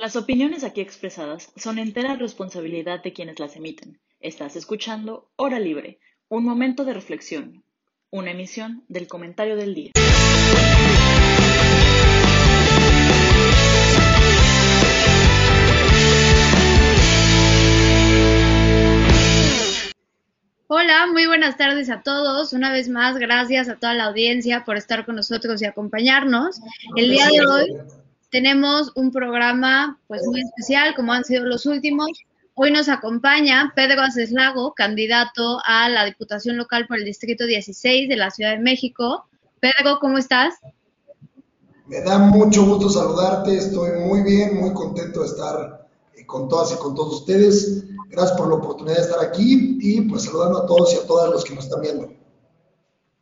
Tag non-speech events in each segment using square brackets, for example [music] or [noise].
Las opiniones aquí expresadas son entera responsabilidad de quienes las emiten. Estás escuchando Hora Libre, un momento de reflexión, una emisión del comentario del día. Hola, muy buenas tardes a todos. Una vez más, gracias a toda la audiencia por estar con nosotros y acompañarnos. El día de hoy tenemos un programa pues muy especial, como han sido los últimos. Hoy nos acompaña Pedro Aceslago, candidato a la Diputación Local por el Distrito 16 de la Ciudad de México. Pedro, ¿cómo estás? Me da mucho gusto saludarte, estoy muy bien, muy contento de estar eh, con todas y con todos ustedes. Gracias por la oportunidad de estar aquí y pues saludando a todos y a todas los que nos están viendo.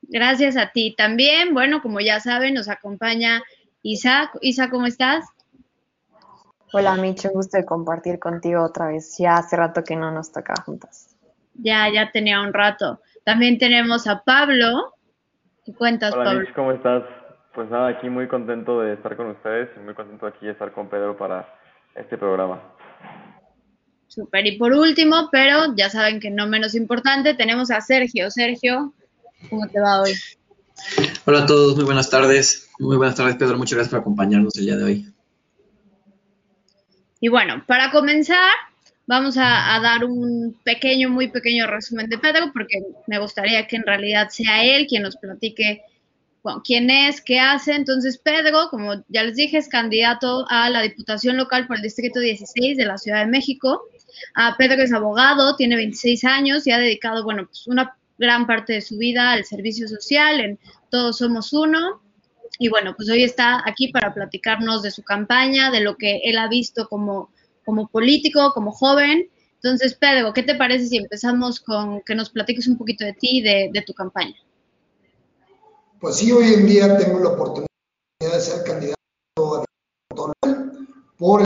Gracias a ti también. Bueno, como ya saben, nos acompaña Isa, Isa, ¿cómo estás? Hola, Micho, gusto de compartir contigo otra vez. Ya hace rato que no nos toca juntas. Ya, ya tenía un rato. También tenemos a Pablo. ¿Qué cuentas, Hola, Pablo? ¿cómo estás? Pues nada, aquí muy contento de estar con ustedes y muy contento aquí de estar con Pedro para este programa. Super. Y por último, pero ya saben que no menos importante, tenemos a Sergio. Sergio, ¿cómo te va hoy? Hola a todos, muy buenas tardes. Muy buenas tardes, Pedro. Muchas gracias por acompañarnos el día de hoy. Y bueno, para comenzar, vamos a, dar un pequeño, muy pequeño resumen de Pedro, porque me gustaría que en realidad sea él quien nos platique quién es, qué hace. Entonces, Pedro, como ya les dije, es candidato a la Diputación Local por el Distrito 16 de la Ciudad de México. Uh, Pedro es abogado, tiene 26 años y ha dedicado, bueno, pues una gran parte de su vida al servicio social en Todos Somos Uno. Y bueno, pues hoy está aquí para platicarnos de su campaña, de lo que él ha visto como, como político, como joven. Entonces, Pedro, ¿qué te parece si empezamos con que nos platiques un poquito de ti y de, tu campaña? Pues sí, hoy en día tengo la oportunidad de ser candidato a por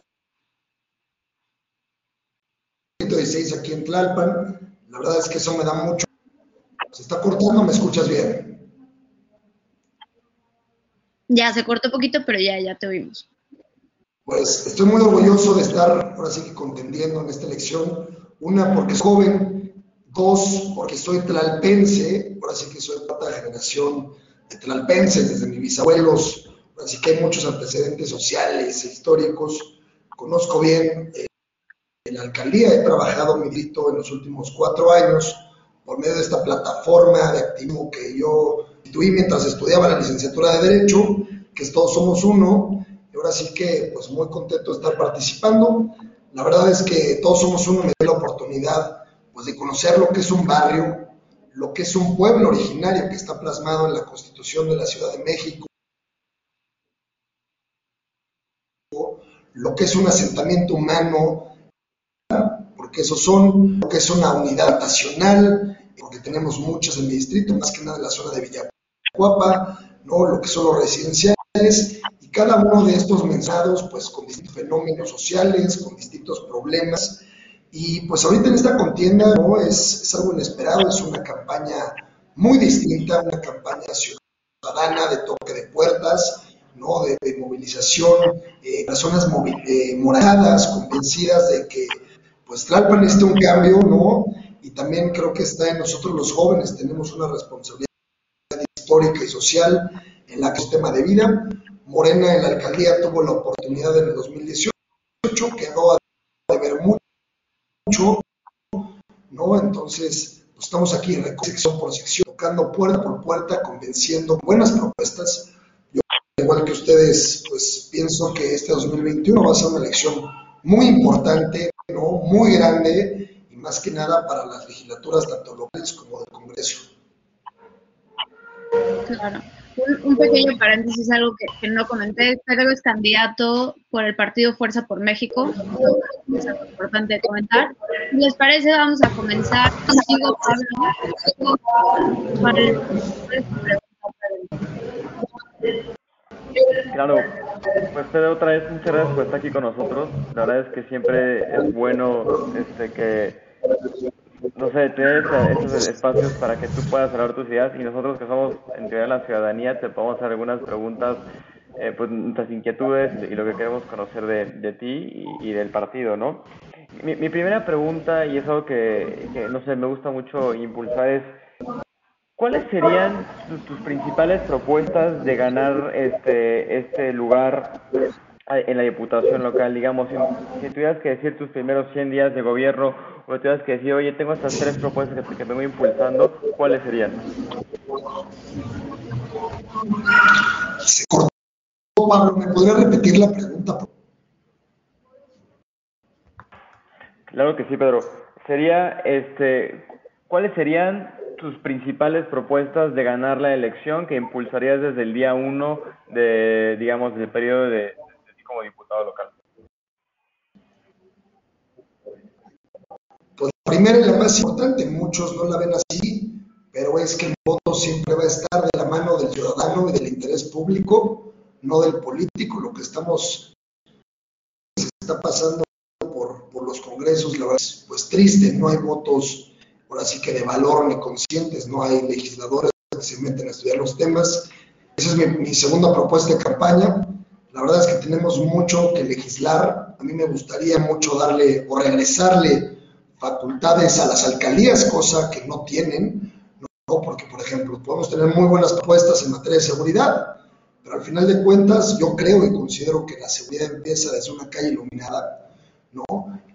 el 16 aquí en Tlalpan. La verdad es que eso me da mucho. Se está cortando, ¿me escuchas bien? Ya se cortó poquito, pero ya, ya te oímos. Pues estoy muy orgulloso de estar ahora sí que contendiendo en esta elección. Una, porque soy joven. Dos, porque soy tlalpense. Ahora sí que soy cuarta generación de tlalpenses desde mis bisabuelos. Así que hay muchos antecedentes sociales e históricos. Conozco bien eh, la alcaldía. He trabajado mi distrito en los últimos cuatro años por medio de esta plataforma de activismo que yo instituí mientras estudiaba la licenciatura de Derecho, que es Todos Somos Uno, y ahora sí que pues muy contento de estar participando. La verdad es que Todos Somos Uno me dio la oportunidad pues de conocer lo que es un barrio, lo que es un pueblo originario que está plasmado en la Constitución de la Ciudad de México, lo que es un asentamiento humano, porque esos son, lo que es una unidad nacional, porque tenemos muchas en mi distrito, más que nada en la zona de Villacuapa, ¿no? lo que son los residenciales, y cada uno de estos mensados, pues con distintos fenómenos sociales, con distintos problemas, y pues ahorita en esta contienda ¿no? es, es algo inesperado, es una campaña muy distinta, una campaña ciudadana de toque de puertas, ¿no? de, de movilización, eh, personas eh, moradas, convencidas de que pues Tlalpan necesita un cambio, ¿no? Y también creo que está en nosotros los jóvenes, tenemos una responsabilidad histórica y social en la sistema de vida. Morena en la alcaldía tuvo la oportunidad en el 2018, quedó a deber mucho, ¿no? Entonces, pues estamos aquí en sección por sección, tocando puerta por puerta, convenciendo buenas propuestas. Yo, igual que ustedes, pues pienso que este 2021 va a ser una elección muy importante, ¿no? Muy grande, más que nada para las legislaturas tanto locales como del Congreso. Claro. Un, un pequeño paréntesis, algo que, que, no comenté. Pedro es candidato por el partido Fuerza por México. Es algo importante de comentar. Si les parece, vamos a comenzar contigo, Pablo. Para el, Claro, pues Pedro, otra vez muchas gracias por estar aquí con nosotros. La verdad es que siempre es bueno este que no sé, tener esos espacios para que tú puedas hablar tus ideas y nosotros que somos en teoría la ciudadanía te podemos hacer algunas preguntas eh, pues nuestras inquietudes y lo que queremos conocer de, de ti y, del partido, ¿no? Mi, mi, primera pregunta, y es algo que, no sé, me gusta mucho impulsar, es ¿cuáles serían tus, principales propuestas de ganar este, este lugar en la diputación local, digamos, si, si, tuvieras que decir tus primeros 100 días de gobierno o tuvieras que decir, oye, tengo estas tres propuestas que, que me voy impulsando, ¿cuáles serían? Se cortó, Pablo, ¿me podría repetir la pregunta? Claro que sí, Pedro. Sería, este, ¿cuáles serían tus principales propuestas de ganar la elección que impulsarías desde el día uno de, digamos, del periodo de, de ti como diputado local? Pues la primera y la más importante, muchos no la ven así, pero es que el voto siempre va a estar de la mano del ciudadano y del interés público, no del político. Lo que estamos, se está pasando por, por los congresos, la verdad es pues triste, no hay votos ahora sí que de valor ni conscientes, no hay legisladores que se meten a estudiar los temas. Esa es mi, mi, segunda propuesta de campaña. La verdad es que tenemos mucho que legislar. A mí me gustaría mucho darle o regresarle facultades a las alcaldías, cosa que no tienen, ¿no? porque, por ejemplo, podemos tener muy buenas propuestas en materia de seguridad, pero al final de cuentas yo creo y considero que la seguridad empieza desde una calle iluminada, ¿no?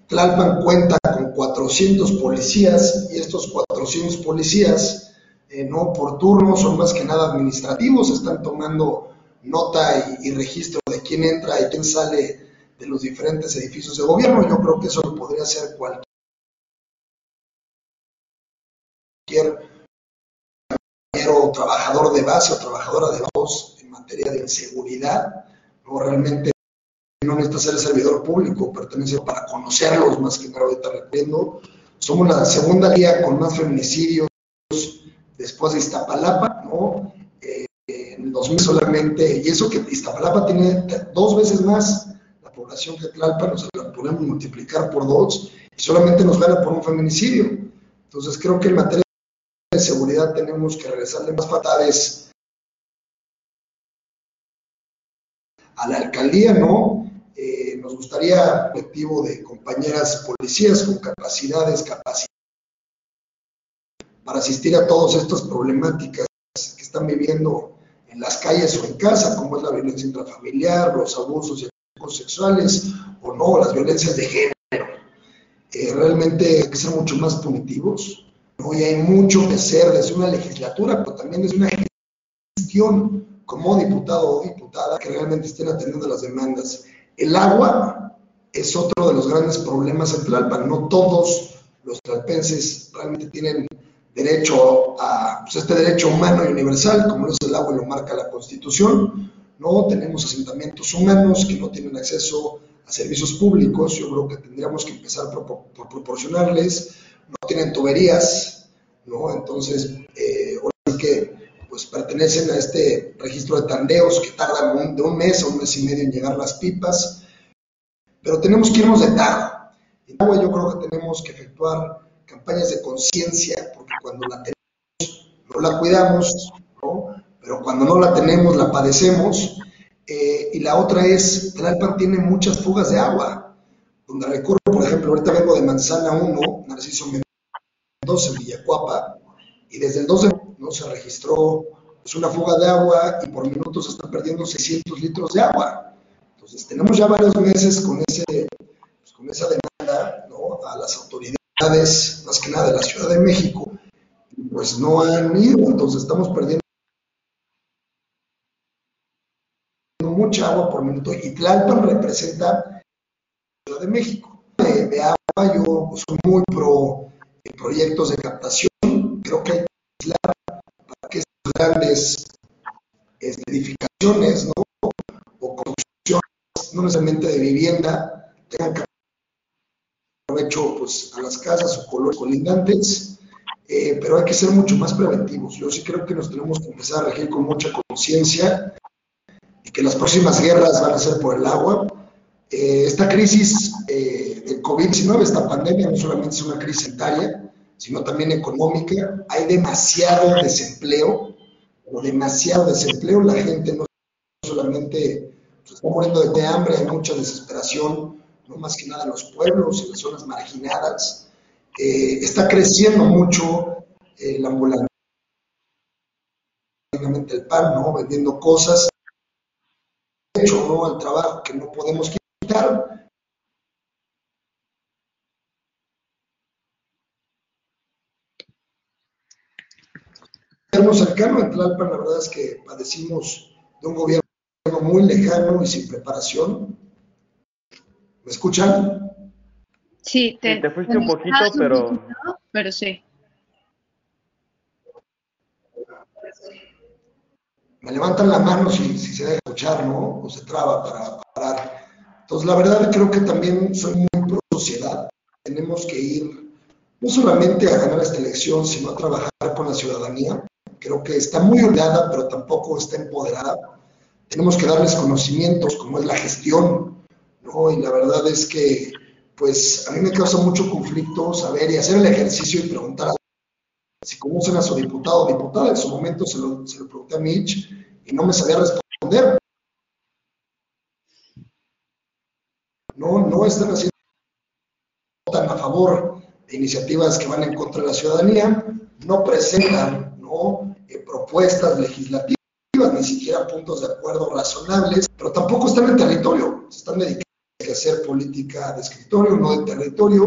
Tlalpan cuenta con 400 policías y estos 400 policías, eh, no por turno, son más que nada administrativos, están tomando nota y, y, registro de quién entra y quién sale de los diferentes edificios de gobierno. Yo creo que eso lo podría hacer cualquier trabajador de base o trabajadora de voz en materia de inseguridad, no realmente no necesita ser servidor público, pertenece para conocerlos más que nada ahorita recuerdo. Somos la segunda guía con más feminicidios después de Iztapalapa, ¿no? Eh, en el 2000 solamente, y eso que Iztapalapa tiene dos veces más la población que Tlalpan, o sea, la podemos multiplicar por dos, y solamente nos gana por un feminicidio. Entonces creo que en materia seguridad tenemos que regresarle más fatales a la alcaldía, ¿no? Eh, nos gustaría colectivo de compañeras policías con capacidades, capacidades para asistir a todas estas problemáticas que están viviendo en las calles o en casa, como es la violencia intrafamiliar, los abusos y acosos sexuales o no, las violencias de género. Eh, realmente hay que ser mucho más punitivos, ¿no? y hay mucho que hacer desde una legislatura, pero también desde una gestión como diputado o diputada que realmente estén atendiendo las demandas. El agua es otro de los grandes problemas en Tlalpan. No todos los tlalpenses realmente tienen derecho a pues, este derecho humano y universal, como es el agua y lo marca la Constitución. No tenemos asentamientos humanos que no tienen acceso a servicios públicos. Yo creo que tendríamos que empezar por proporcionarles. No tienen tuberías, ¿no? Entonces, eh, ahora que pues pertenecen a este registro de tandeos que tardan de un mes a un mes y medio en llegar las pipas, pero tenemos que irnos de tarde. En agua yo creo que tenemos que efectuar campañas de conciencia, porque cuando la tenemos no la cuidamos, ¿no? pero cuando no la tenemos la padecemos. Eh, y la otra es, Tlalpan tiene muchas fugas de agua, donde recorro, por ejemplo, ahorita vengo de Manzana 1, Narciso Mendoza, en Villacuapa, y desde el 12 ¿no? se registró pues, una fuga de agua y por minuto se están perdiendo 600 litros de agua. Entonces, tenemos ya varios meses con, ese, pues, con esa demanda ¿no? a las autoridades, más que nada de la Ciudad de México, pues no han ido, entonces estamos perdiendo mucha agua por minuto y Tlalpan representa la Ciudad de México. De, de yo pues, soy muy pro proyectos de captación, creo que hay que aislar para que estas grandes edificaciones, ¿no? O construcciones, no necesariamente de vivienda, tengan que provecho pues, a las casas o colores colindantes, eh, pero hay que ser mucho más preventivos. Yo sí creo que nos tenemos que empezar a regir con mucha conciencia y que las próximas guerras van a ser por el agua. Eh, esta crisis eh, COVID-19, esta pandemia, no solamente es una crisis sanitaria, sino también económica. Hay demasiado desempleo, o demasiado desempleo. La gente no solamente pues, está muriendo de hambre, hay mucha desesperación, no más que nada en los pueblos, en las zonas marginadas. Eh, está creciendo mucho eh, la ambulancia, el pan, ¿no? Vendiendo cosas, hecho, ¿no? El trabajo que no podemos quitar. Cercano en Tlalpan, la verdad es que padecimos de un gobierno muy lejano y sin preparación. ¿Me escuchan? Sí, te, te fuiste un poquito, pero... pero sí. Me levantan la mano si, si se deja escuchar, ¿no? O se traba para parar. Entonces, la verdad creo que también soy muy pro sociedad. Tenemos que ir no solamente a ganar esta elección, sino a trabajar con la ciudadanía. Creo que está muy olvidada, pero tampoco está empoderada tenemos que darles conocimientos, como es la gestión, ¿no? Y la verdad es que, pues, a mí me causa mucho conflicto saber y hacer el ejercicio y preguntar a si conocen a su diputado o diputada. En su momento se lo, se lo pregunté a Mitch y no me sabía responder. No, no están haciendo tan a favor de iniciativas que van en contra de la ciudadanía, no presentan ¿no? Propuestas legislativas ni siquiera puntos de acuerdo razonables, pero tampoco están en territorio, se están dedicando a hacer política de escritorio, no de territorio.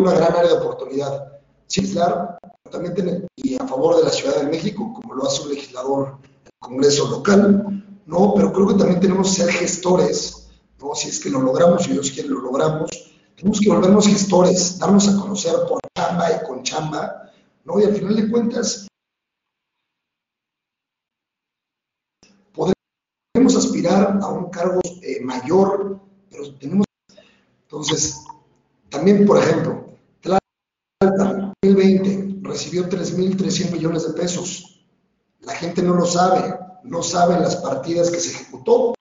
Una gran área de oportunidad. Legislar también y a favor de la Ciudad de México, como lo hace un legislador del Congreso local, no, pero creo que también tenemos que ser gestores, ¿no? Si es que lo logramos, si Dios quiere lo logramos, tenemos que volvernos gestores, darnos a conocer por chamba y con chamba, ¿no? Y al final de cuentas, podemos aspirar a un cargo eh, mayor, pero tenemos... Entonces, también, por ejemplo, Tlalpan 2020 recibió 3.300 millones de pesos. La gente no lo sabe, no sabe las partidas que se ejecutó,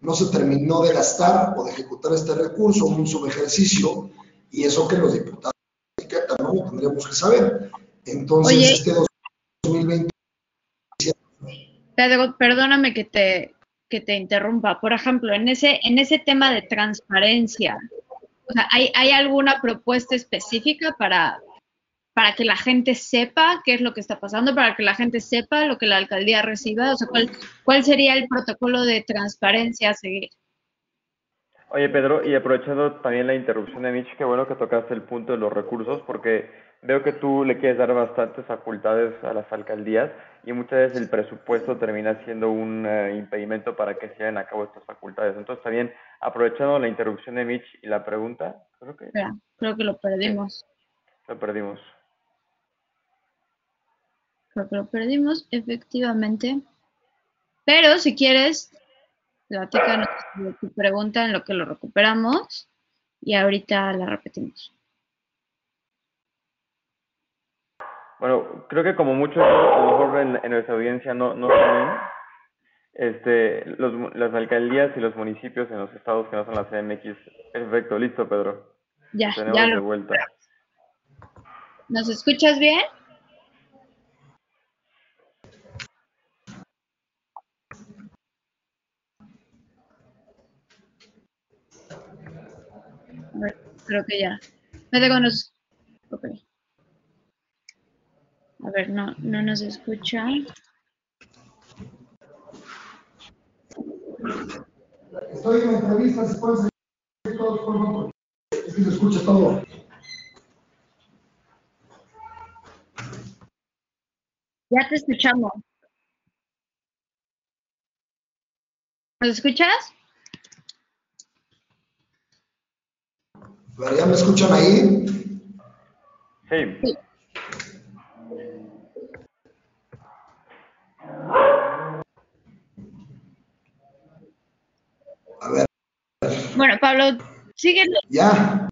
no se terminó de gastar o de ejecutar este recurso, un subejercicio, y eso que los diputados no lo tendríamos que saber. Entonces, este 2020... Perdóname que te, que te interrumpa. Por ejemplo, en ese, en ese tema de transparencia, o sea, ¿hay, ¿hay, alguna propuesta específica para, para que la gente sepa qué es lo que está pasando, para que la gente sepa lo que la alcaldía reciba? O sea, ¿cuál, cuál sería el protocolo de transparencia a seguir? Oye, Pedro, y aprovechando también la interrupción de Mitch, qué bueno que tocaste el punto de los recursos, porque veo que tú le quieres dar bastantes facultades a las alcaldías y muchas veces el presupuesto termina siendo un eh, impedimento para que se lleven a cabo estas facultades. Entonces, también aprovechando la interrupción de Mitch y la pregunta, creo que... creo que lo perdimos. Lo perdimos. Creo que lo perdimos, efectivamente. Pero si quieres, platícanos tu pregunta en lo que lo recuperamos y ahorita la repetimos. Bueno, creo que como muchos, a lo mejor en, nuestra audiencia no, no saben, este, los, las alcaldías y los municipios en los estados que no son la CMX. Perfecto, listo, Pedro. Ya, ya lo... de vuelta. ¿Nos escuchas bien? creo que ya. Me dejo nos... Ok. A ver, no, no nos escucha. Estoy en entrevista, se puede seguir todos por favor. Es que se escucha todo. Ya te escuchamos. ¿Nos escuchas? ¿Ya me escuchan ahí? Sí. sí. Bueno, Pablo, sigue. Ya.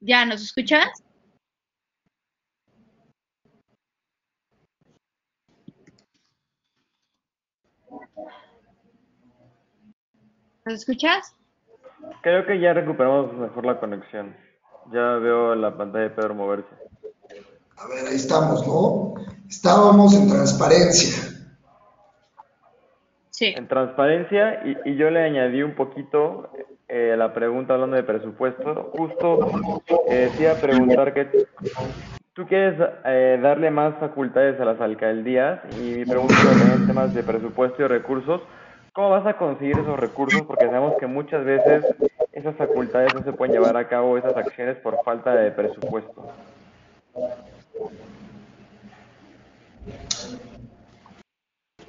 ¿Ya nos escuchas? ¿Nos escuchas? Creo que ya recuperamos mejor la conexión. Ya veo la pantalla de Pedro moverse. A ver, ahí estamos, ¿no? Estábamos en transparencia. En transparencia y, yo le añadí un poquito eh, la pregunta hablando de presupuesto. Justo eh, preguntar que tú quieres eh, darle más facultades a las alcaldías y mi pregunta también temas de presupuesto y recursos. ¿Cómo vas a conseguir esos recursos? Porque sabemos que muchas veces esas facultades no se pueden llevar a cabo, esas acciones, por falta de presupuesto.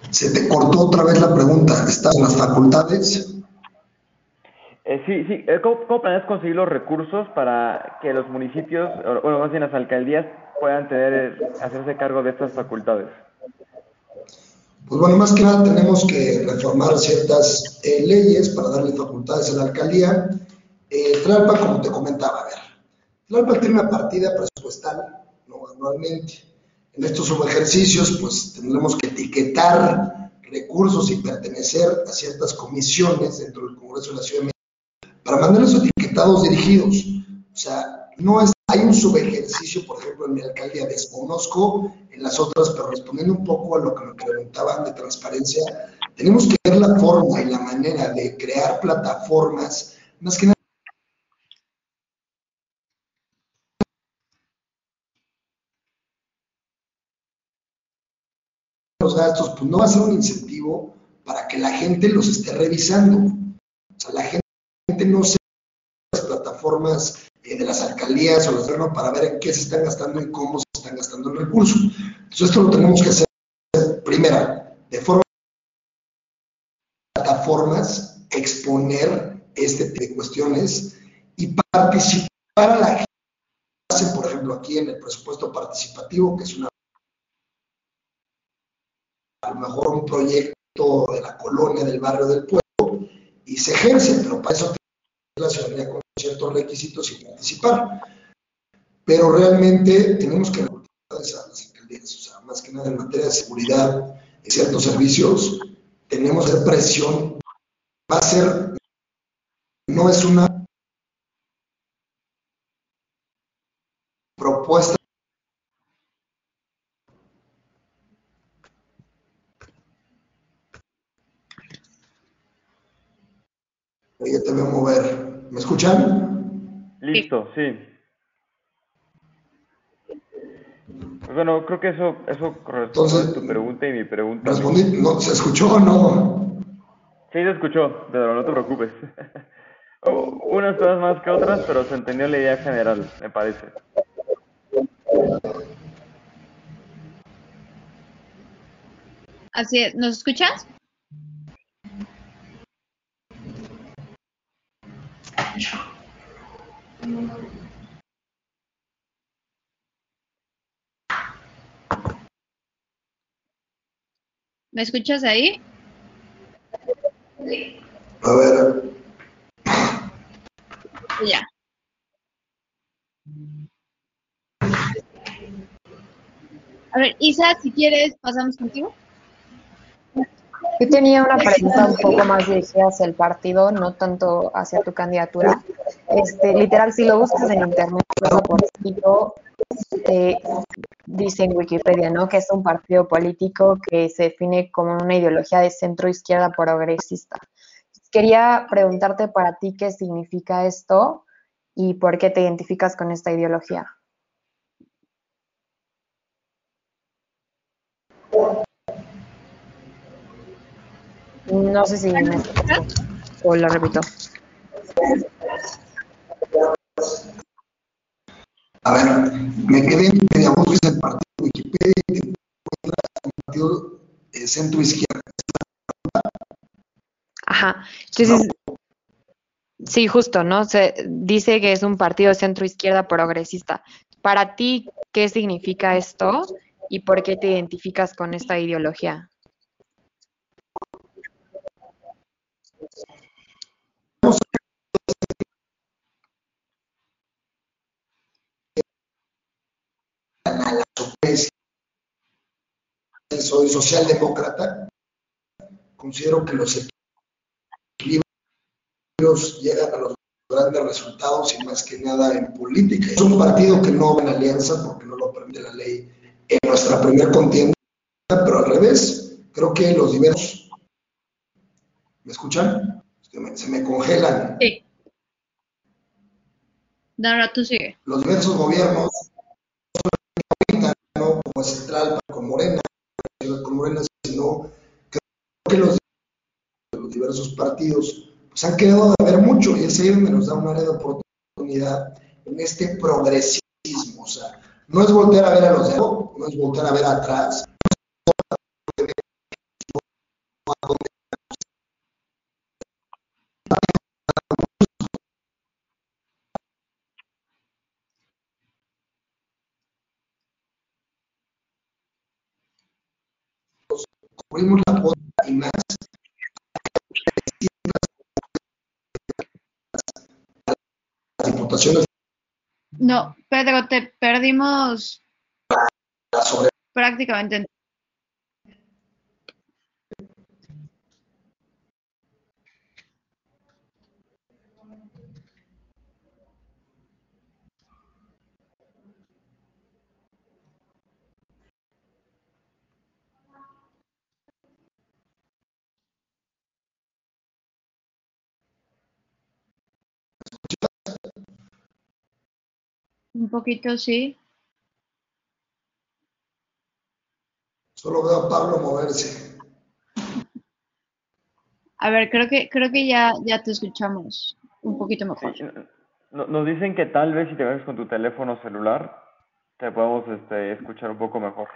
Se te cortó otra vez la pregunta. ¿Están las facultades? Eh, sí, sí. Eh, ¿Cómo, ¿Cómo, planeas conseguir los recursos para que los municipios, o bueno, más bien las alcaldías, puedan tener, eh, hacerse cargo de estas facultades? Pues bueno, más que nada tenemos que reformar ciertas eh, leyes para darle facultades a la alcaldía. Eh, Tlalpan, como te comentaba, a ver, Tlalpan tiene una partida presupuestal ¿no? anualmente. En estos subejercicios, pues tendremos que etiquetar recursos y pertenecer a ciertas comisiones dentro del Congreso de la Ciudad de México para mandarlos etiquetados dirigidos. O sea, no es, hay un subejercicio, por ejemplo, en mi alcaldía desconozco, en las otras, pero respondiendo un poco a lo que me preguntaban de transparencia, tenemos que ver la forma y la manera de crear plataformas, más que nada los gastos, pues no va a ser un incentivo para que la gente los esté revisando. O sea, la gente no se las plataformas eh, de las alcaldías o los gobiernos para ver en qué se están gastando y cómo se están gastando el recurso. Entonces, esto lo tenemos que hacer primera, de forma plataformas, exponer este tipo de cuestiones y participar a la gente. Por ejemplo, aquí en el presupuesto participativo, que es una mejor un proyecto de la colonia, del barrio, del pueblo, y se ejerce, pero para eso la ciudadanía con ciertos requisitos y participar. Pero realmente tenemos que a las alcaldías, o sea, más que nada en materia de seguridad y ciertos servicios, tenemos presión. Va a ser, no es una propuesta Oye, te veo mover. ¿Me Listo, sí. Pues bueno, creo que eso, eso corresponde Entonces, a tu pregunta y mi pregunta. Respondí, no, ¿se escuchó o no? Sí, se escuchó, Pedro, no te preocupes. [laughs] Oh, Unas cosas más que otras, pero se entendió la idea general, me parece. Así es, ¿nos escuchas? ¿Me escuchas ahí? A ver, Ya. A ver, Isa, si quieres, pasamos contigo. Yo tenía una pregunta un poco más dirigida hacia el partido, no tanto hacia tu candidatura. Este, literal, si lo buscas en internet, por México, eh, dice en Wikipedia, ¿no? Que es un partido político que se define como una ideología de centro izquierda progresista. Quería preguntarte para ti qué significa esto y por qué te identificas con esta ideología. No sé si me o lo repito. a ver, me quedé en media voz, es el partido de Wikipedia y un partido eh, centro izquierda. Ajá. Entonces, sí, justo, ¿no? Se dice que es un partido centro izquierda progresista. Para ti, ¿qué significa esto y por qué te identificas con esta ideología? a la sorpresa. Soy socialdemócrata. Considero que los equilibrios llegan a los grandes resultados y más que nada en política. Es un partido que no va en alianza porque no lo permite la ley en nuestra primera contienda, pero al revés, creo que los diversos ¿Me escuchan? se me congelan. Sí. Ahora tú sigue. Los diversos gobiernos, ¿no? como Central con Morena, con Morena, sino que los, los diversos partidos pues han quedado de ver mucho y ese me nos da un área de oportunidad en este progresismo. O sea, no es voltear a ver a los de no es voltear a ver atrás, No, Pedro, te perdimos prácticamente. Un poquito, sí. Solo veo a Pablo moverse. A ver, creo que creo que ya ya te escuchamos un poquito mejor. nos dicen que tal vez si te ves con tu teléfono celular te podemos este, escuchar un poco mejor.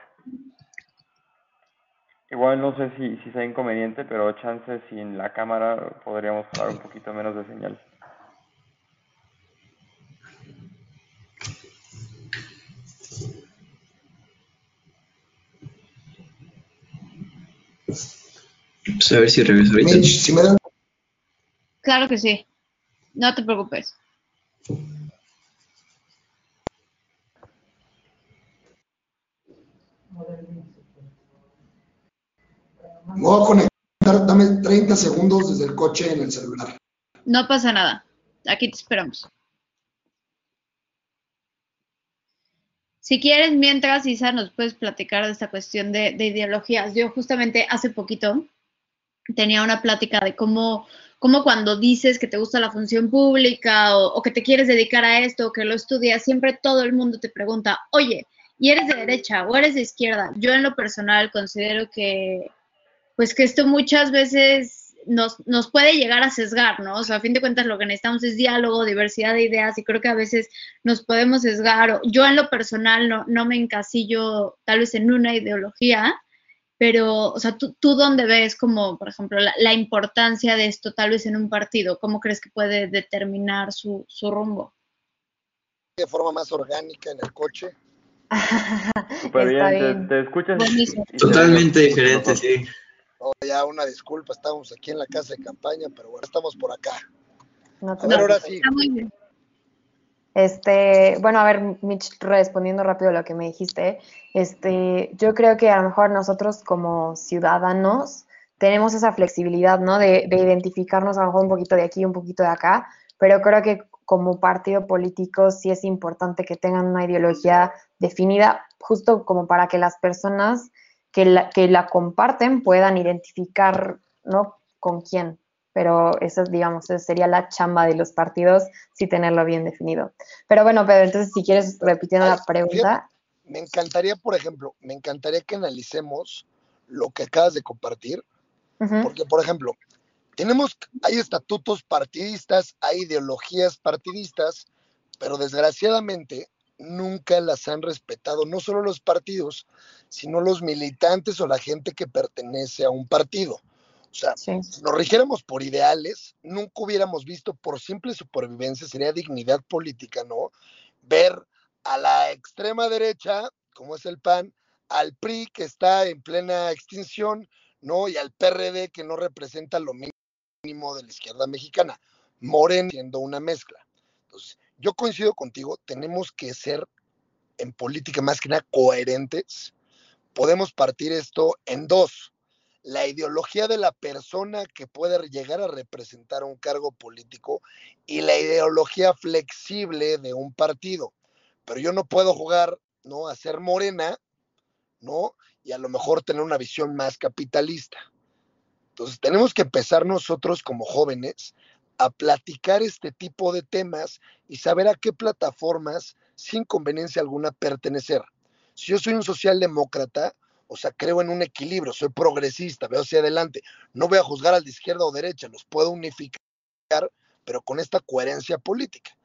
Igual no sé si, si sea inconveniente, pero chance sin la cámara podríamos dar un poquito menos de señal. Pues a ver si regreso ahorita. si me dan... Claro que sí. No te preocupes. Me voy a conectar, dame 30 segundos desde el coche en el celular. No pasa nada. Aquí te esperamos. Si quieres, mientras, Isa, nos puedes platicar de esta cuestión de, de ideologías. Yo justamente hace poquito tenía una plática de cómo, cómo cuando dices que te gusta la función pública o, que te quieres dedicar a esto o que lo estudias, siempre todo el mundo te pregunta, oye, ¿y eres de derecha o eres de izquierda? Yo en lo personal considero que, pues que esto muchas veces nos, nos puede llegar a sesgar, ¿no? O sea, a fin de cuentas lo que necesitamos es diálogo, diversidad de ideas y creo que a veces nos podemos sesgar. Yo en lo personal no, no me encasillo tal vez en una ideología, pero, o sea, ¿tú, tú dónde ves como, por ejemplo, la, importancia de esto tal vez en un partido? ¿Cómo crees que puede determinar su, su rumbo? De forma más orgánica en el coche. [laughs] Súper bien, Te, escuchas. Totalmente diferente, sí. Oh, ya una disculpa, estamos aquí en la casa de campaña, pero bueno, estamos por acá. No a ver, ahora sí. Este, bueno, a ver, Mitch, respondiendo rápido a lo que me dijiste, este, yo creo que a lo mejor nosotros como ciudadanos tenemos esa flexibilidad, ¿no? De, de identificarnos a lo mejor un poquito de aquí, un poquito de acá, pero creo que como partido político sí es importante que tengan una ideología definida, justo como para que las personas que la, que la comparten puedan identificar, ¿no? Con quién pero eso, digamos, sería la chamba de los partidos, si tenerlo bien definido. Pero bueno, Pedro, entonces si quieres, repitiendo la pregunta. Me encantaría, por ejemplo, me encantaría que analicemos lo que acabas de compartir, porque, por ejemplo, tenemos, hay estatutos partidistas, hay ideologías partidistas, pero desgraciadamente nunca las han respetado, no solo los partidos, sino los militantes o la gente que pertenece a un partido. O sea, si nos rigiéramos por ideales, nunca hubiéramos visto por simple supervivencia, sería dignidad política, ¿no? Ver a la extrema derecha, como es el PAN, al PRI que está en plena extinción, ¿no? Y al PRD que no representa lo mínimo de la izquierda mexicana. Moren siendo una mezcla. Entonces, yo coincido contigo, tenemos que ser en política más que nada coherentes. Podemos partir esto en dos la ideología de la persona que puede llegar a representar un cargo político y la ideología flexible de un partido. Pero yo no puedo jugar, ¿no? A ser morena, ¿no? Y a lo mejor tener una visión más capitalista. Entonces tenemos que empezar nosotros como jóvenes a platicar este tipo de temas y saber a qué plataformas sin conveniencia alguna pertenecer. Si yo soy un socialdemócrata, o sea, creo en un equilibrio, soy progresista, veo hacia adelante, no voy a juzgar al de izquierda o derecha, los puedo unificar, pero con esta coherencia política.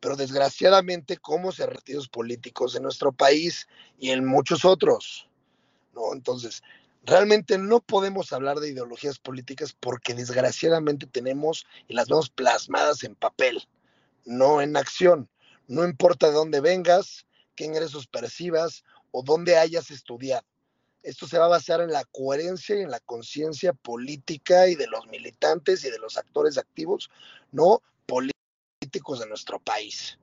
Pero desgraciadamente, ¿cómo se partidos políticos en nuestro país y en muchos otros? ¿No? Entonces, realmente no podemos hablar de ideologías políticas porque desgraciadamente tenemos y las vemos plasmadas en papel, no en acción. No importa de dónde vengas, qué ingresos percibas o dónde hayas estudiado. Esto se va a basar en la coherencia y en la conciencia política y de los militantes y de los actores activos, no políticos de nuestro país.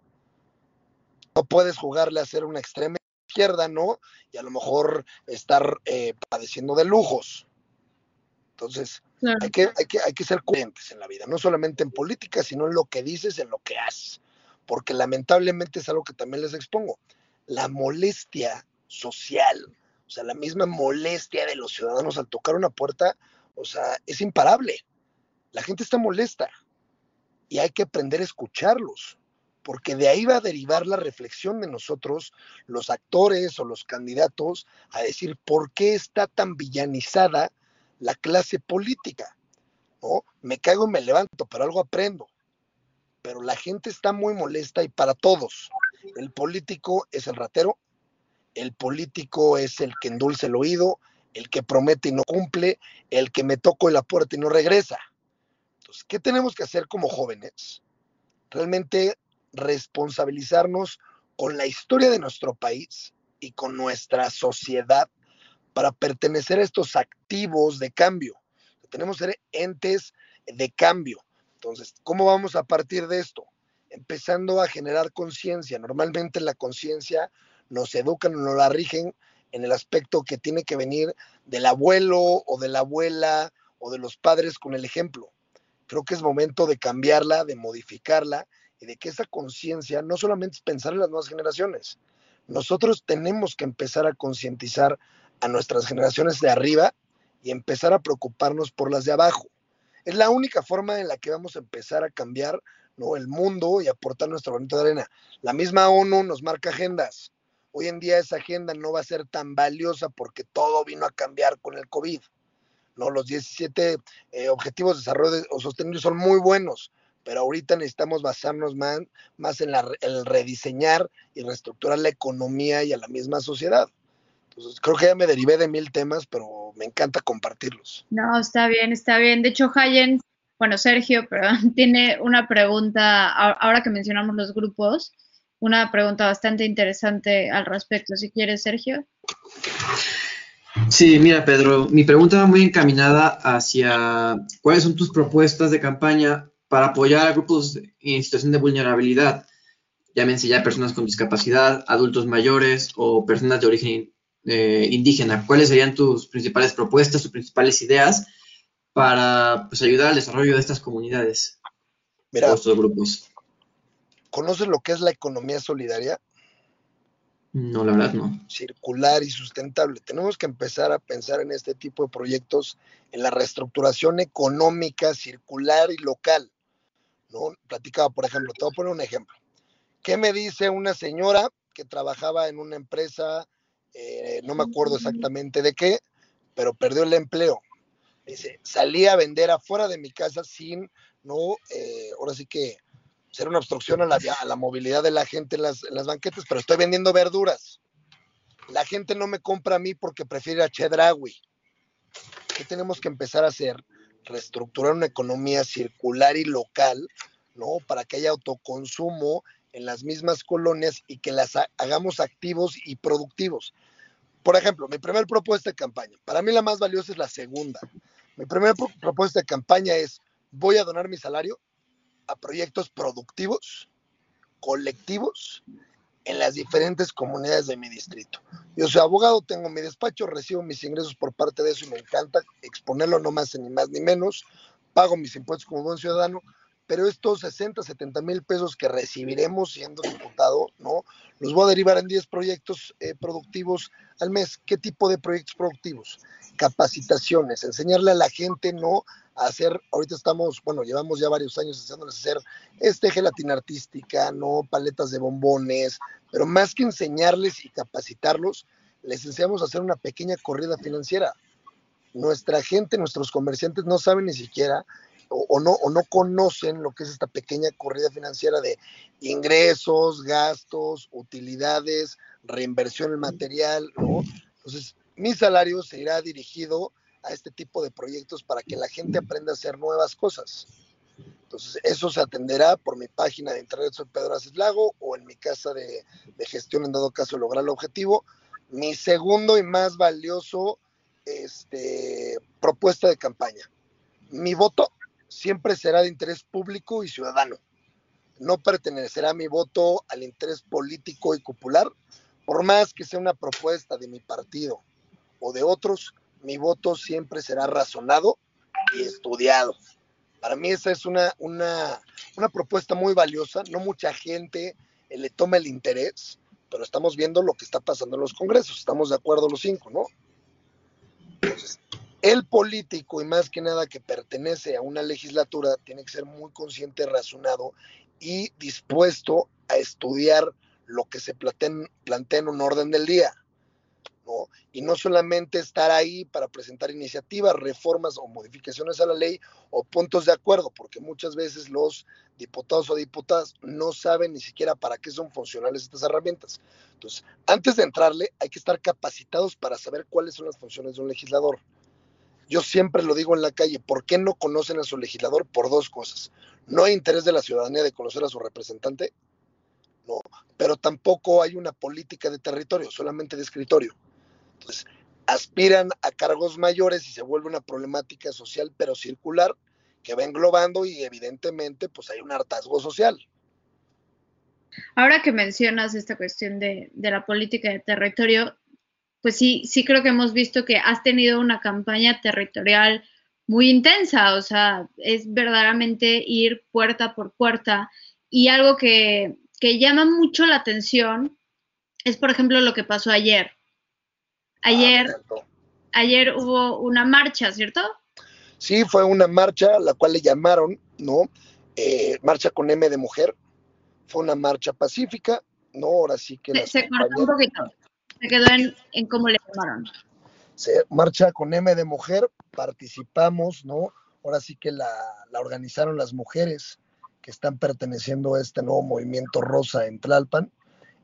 No puedes jugarle a ser una extrema izquierda, ¿no? Y a lo mejor estar eh, padeciendo de lujos. Entonces, hay, que, hay, que, hay que ser coherentes en la vida, no solamente en política, sino en lo que dices, en lo que haces. Porque lamentablemente es algo que también les expongo. La molestia social, o sea, la misma molestia de los ciudadanos al tocar una puerta, o sea, es imparable. La gente está molesta y hay que aprender a escucharlos porque de ahí va a derivar la reflexión de nosotros, los actores o los candidatos, a decir por qué está tan villanizada la clase política. ¿no? Me caigo y me levanto, pero algo aprendo. Pero la gente está muy molesta y para todos. El político es el ratero, el político es el que endulce el oído, el que promete y no cumple, el que me toco en la puerta y no regresa. Entonces, ¿qué tenemos que hacer como jóvenes? Realmente responsabilizarnos con la historia de nuestro país y con nuestra sociedad para pertenecer a estos activos de cambio. Tenemos que ser entes de cambio. Entonces, ¿cómo vamos a partir de esto? Empezando a generar conciencia. Normalmente la conciencia nos educan o nos la rigen en el aspecto que tiene que venir del abuelo o de la abuela o de los padres con el ejemplo. Creo que es momento de cambiarla, de modificarla y de que esa conciencia no solamente es pensar en las nuevas generaciones, nosotros tenemos que empezar a concientizar a nuestras generaciones de arriba y empezar a preocuparnos por las de abajo. Es la única forma en la que vamos a empezar a cambiar el mundo y aportar nuestro granito de arena. La misma ONU nos marca agendas. Hoy en día esa agenda no va a ser tan valiosa porque todo vino a cambiar con el COVID. Los 17 eh, objetivos de desarrollo sostenible son muy buenos, pero ahorita necesitamos basarnos más, más en el rediseñar y reestructurar la economía y a la misma sociedad. Entonces, creo que ya me derivé de mil temas, pero me encanta compartirlos. No, está bien, está bien. De hecho, Hayen, bueno, Sergio, perdón, [laughs] tiene una pregunta, ahora que mencionamos los grupos, una pregunta bastante interesante al respecto. Si quieres, Sergio. Sí, mira, Pedro, mi pregunta va muy encaminada hacia cuáles son tus propuestas de campaña para apoyar a grupos en situación de vulnerabilidad, llámense ya personas con discapacidad, adultos mayores o personas de origen eh, indígena. ¿Cuáles serían tus principales propuestas, tus principales ideas para pues, ayudar al desarrollo de estas comunidades Mira, estos grupos? ¿Conoces lo que es la economía solidaria? No, la verdad no. Circular y sustentable. Tenemos que empezar a pensar en este tipo de proyectos, en la reestructuración económica, circular y local. ¿no? Platicaba, por ejemplo, te voy a poner un ejemplo. ¿Qué me dice una señora que trabajaba en una empresa, eh, no me acuerdo exactamente de qué, pero perdió el empleo? Dice, salí a vender afuera de mi casa sin, no, eh, ahora sí que ser una obstrucción a la, a la movilidad de la gente en las, en las, banquetas, pero estoy vendiendo verduras. La gente no me compra a mí porque prefiere a Chedraui. ¿Qué tenemos que empezar a hacer? reestructurar una economía circular y local, ¿no? Para que haya autoconsumo en las mismas colonias y que las hagamos activos y productivos. Por ejemplo, mi primera propuesta de campaña, para mí la más valiosa es la segunda. Mi primera propuesta de campaña es, voy a donar mi salario a proyectos productivos, colectivos en las diferentes comunidades de mi distrito. Yo soy abogado, tengo mi despacho, recibo mis ingresos por parte de eso y me encanta exponerlo no más ni más ni menos. Pago mis impuestos como buen ciudadano, pero estos 60, 70 mil pesos que recibiremos siendo diputado, ¿no? Los voy a derivar en 10 proyectos eh, productivos al mes. ¿Qué tipo de proyectos productivos? capacitaciones, enseñarle a la gente, ¿no? A hacer, ahorita estamos, bueno, llevamos ya varios años enseñándoles a hacer este gelatina artística, ¿no? Paletas de bombones, pero más que enseñarles y capacitarlos, les enseñamos a hacer una pequeña corrida financiera. Nuestra gente, nuestros comerciantes no saben ni siquiera o, no, o no conocen lo que es esta pequeña corrida financiera de ingresos, gastos, utilidades, reinversión en material, ¿no? Entonces, mi salario se irá dirigido a este tipo de proyectos para que la gente aprenda a hacer nuevas cosas. Entonces, eso se atenderá por mi página de internet, soy Pedro Aces Lago, o en mi casa de, de, gestión, en dado caso, lograr el objetivo. Mi segundo y más valioso este, propuesta de campaña. Mi voto siempre será de interés público y ciudadano. No pertenecerá mi voto al interés político y popular, por más que sea una propuesta de mi partido o de otros, mi voto siempre será razonado y estudiado. Para mí esa es una, una, una propuesta muy valiosa. No mucha gente le toma el interés, pero estamos viendo lo que está pasando en los congresos. Estamos de acuerdo los cinco, ¿no? Entonces, el político y más que nada que pertenece a una legislatura tiene que ser muy consciente, razonado y dispuesto a estudiar lo que se plantea en un orden del día. ¿no? Y no solamente estar ahí para presentar iniciativas, reformas o modificaciones a la ley o puntos de acuerdo, porque muchas veces los diputados o diputadas no saben ni siquiera para qué son funcionales estas herramientas. Entonces, antes de entrarle, hay que estar capacitados para saber cuáles son las funciones de un legislador. Yo siempre lo digo en la calle, ¿por qué no conocen a su legislador? Por dos cosas. No hay interés de la ciudadanía de conocer a su representante, ¿no? Pero tampoco hay una política de territorio, solamente de escritorio. Entonces, aspiran a cargos mayores y se vuelve una problemática social, pero circular, que va englobando y evidentemente pues hay un hartazgo social. Ahora que mencionas esta cuestión de, de la política de territorio, pues sí, sí creo que hemos visto que has tenido una campaña territorial muy intensa, o sea, es verdaderamente ir puerta por puerta. Y algo que, que llama mucho la atención es, por ejemplo, lo que pasó ayer. Ayer, ah, ayer hubo una marcha, ¿cierto? Sí, fue una marcha, la cual le llamaron, ¿no? Eh, marcha con M de mujer. Fue una marcha pacífica, ¿no? Ahora sí que... Se, se cortó un poquito se quedó en, cómo le llamaron. Se marcha con M de mujer, participamos, ¿no? Ahora sí que la, organizaron las mujeres que están perteneciendo a este nuevo movimiento rosa en Tlalpan.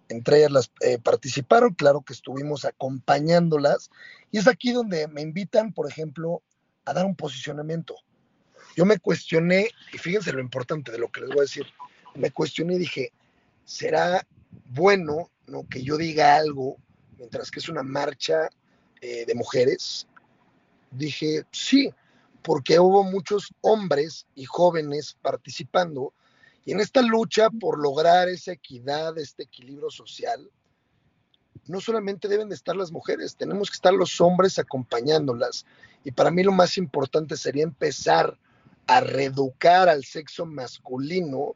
Entre ellas las eh, participaron, claro que estuvimos acompañándolas. Y es aquí donde me invitan, por ejemplo, a dar un posicionamiento. Yo me cuestioné, y fíjense lo importante de lo que les voy a decir, me cuestioné y dije, ¿será bueno ¿no? que yo diga algo mientras que es una marcha eh, de mujeres, dije, sí, porque hubo muchos hombres y jóvenes participando y en esta lucha por lograr esa equidad, este equilibrio social, no solamente deben de estar las mujeres, tenemos que estar los hombres acompañándolas. Y para mí lo más importante sería empezar a reeducar al sexo masculino,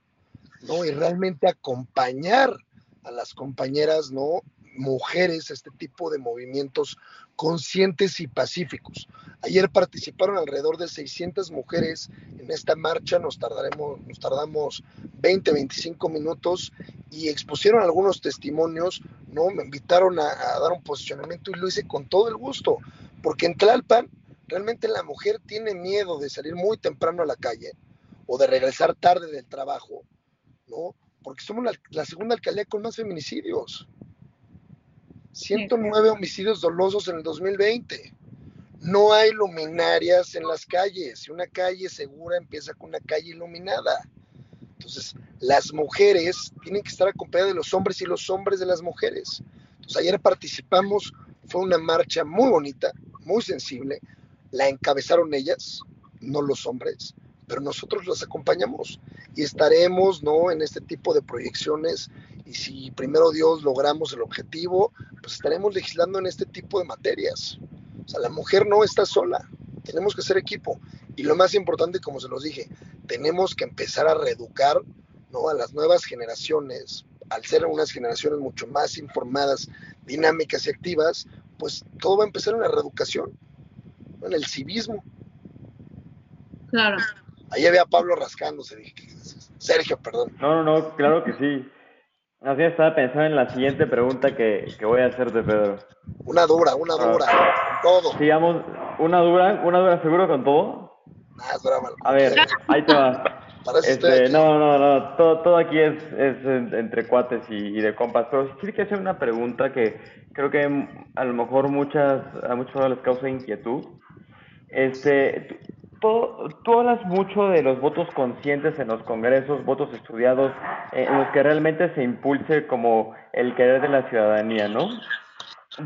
¿no? Y realmente acompañar a las compañeras, ¿no? Mujeres este tipo de movimientos conscientes y pacíficos. Ayer participaron alrededor de 600 mujeres en esta marcha, nos, tardaremos, nos tardamos 20, 25 minutos y expusieron algunos testimonios, ¿no? Me invitaron a, a dar un posicionamiento y lo hice con todo el gusto, porque en Tlalpan realmente la mujer tiene miedo de salir muy temprano a la calle o de regresar tarde del trabajo, ¿no? Porque somos la, la segunda alcaldía con más feminicidios. 109 homicidios dolosos en el 2020. No hay luminarias en las calles. Una calle segura empieza con una calle iluminada. Entonces, las mujeres tienen que estar acompañadas de los hombres y los hombres de las mujeres. Entonces, ayer participamos, fue una marcha muy bonita, muy sensible. La encabezaron ellas, no los hombres, pero nosotros las acompañamos y estaremos ¿no? en este tipo de proyecciones y si primero Dios logramos el objetivo, pues estaremos legislando en este tipo de materias. O sea, la mujer no está sola, tenemos que ser equipo. Y lo más importante, como se los dije, tenemos que empezar a reeducar ¿no? a las nuevas generaciones. Al ser unas generaciones mucho más informadas, dinámicas y activas, pues todo va a empezar en la reeducación. en el civismo. Claro. Ahí había Pablo rascándose, dije, Sergio, perdón. No, no, no, claro que sí. Así estaba pensando en la siguiente pregunta que, que voy a hacerte, Pedro. Una dura, una Ah. dura, todo. Sigamos, una dura, una dura seguro con todo. Ah, es. A ver, ahí te va. [laughs] Este, no, no, no, todo, todo aquí es, es en- entre cuates y, y de compas, pero sí quiero que hacer una pregunta que creo que a lo mejor muchas, a muchos les causa inquietud. Este, todo- tú hablas mucho de los votos conscientes en los congresos, votos estudiados, eh, en los que realmente se impulse como el querer de la ciudadanía, ¿no?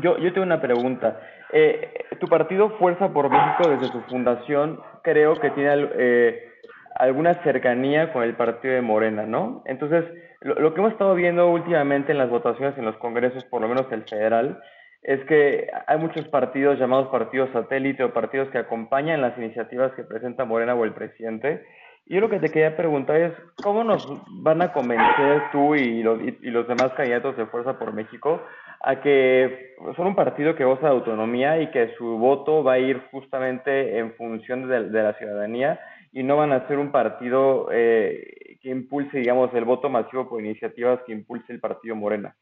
Yo, yo tengo una pregunta. Eh, tu partido Fuerza por México, desde su fundación, creo que tiene eh, alguna cercanía con el partido de Morena, ¿no? Entonces, lo, lo que hemos estado viendo últimamente en las votaciones en los congresos, por lo menos el federal, es que hay muchos partidos llamados partidos satélite o partidos que acompañan las iniciativas que presenta Morena o el presidente. Y yo lo que te quería preguntar es, ¿cómo nos van a convencer tú y los, y, los demás candidatos de Fuerza por México a que son un partido que goza de autonomía y que su voto va a ir justamente en función de, de la ciudadanía y no van a ser un partido eh, que impulse, digamos, el voto masivo por iniciativas que impulse el partido Morena?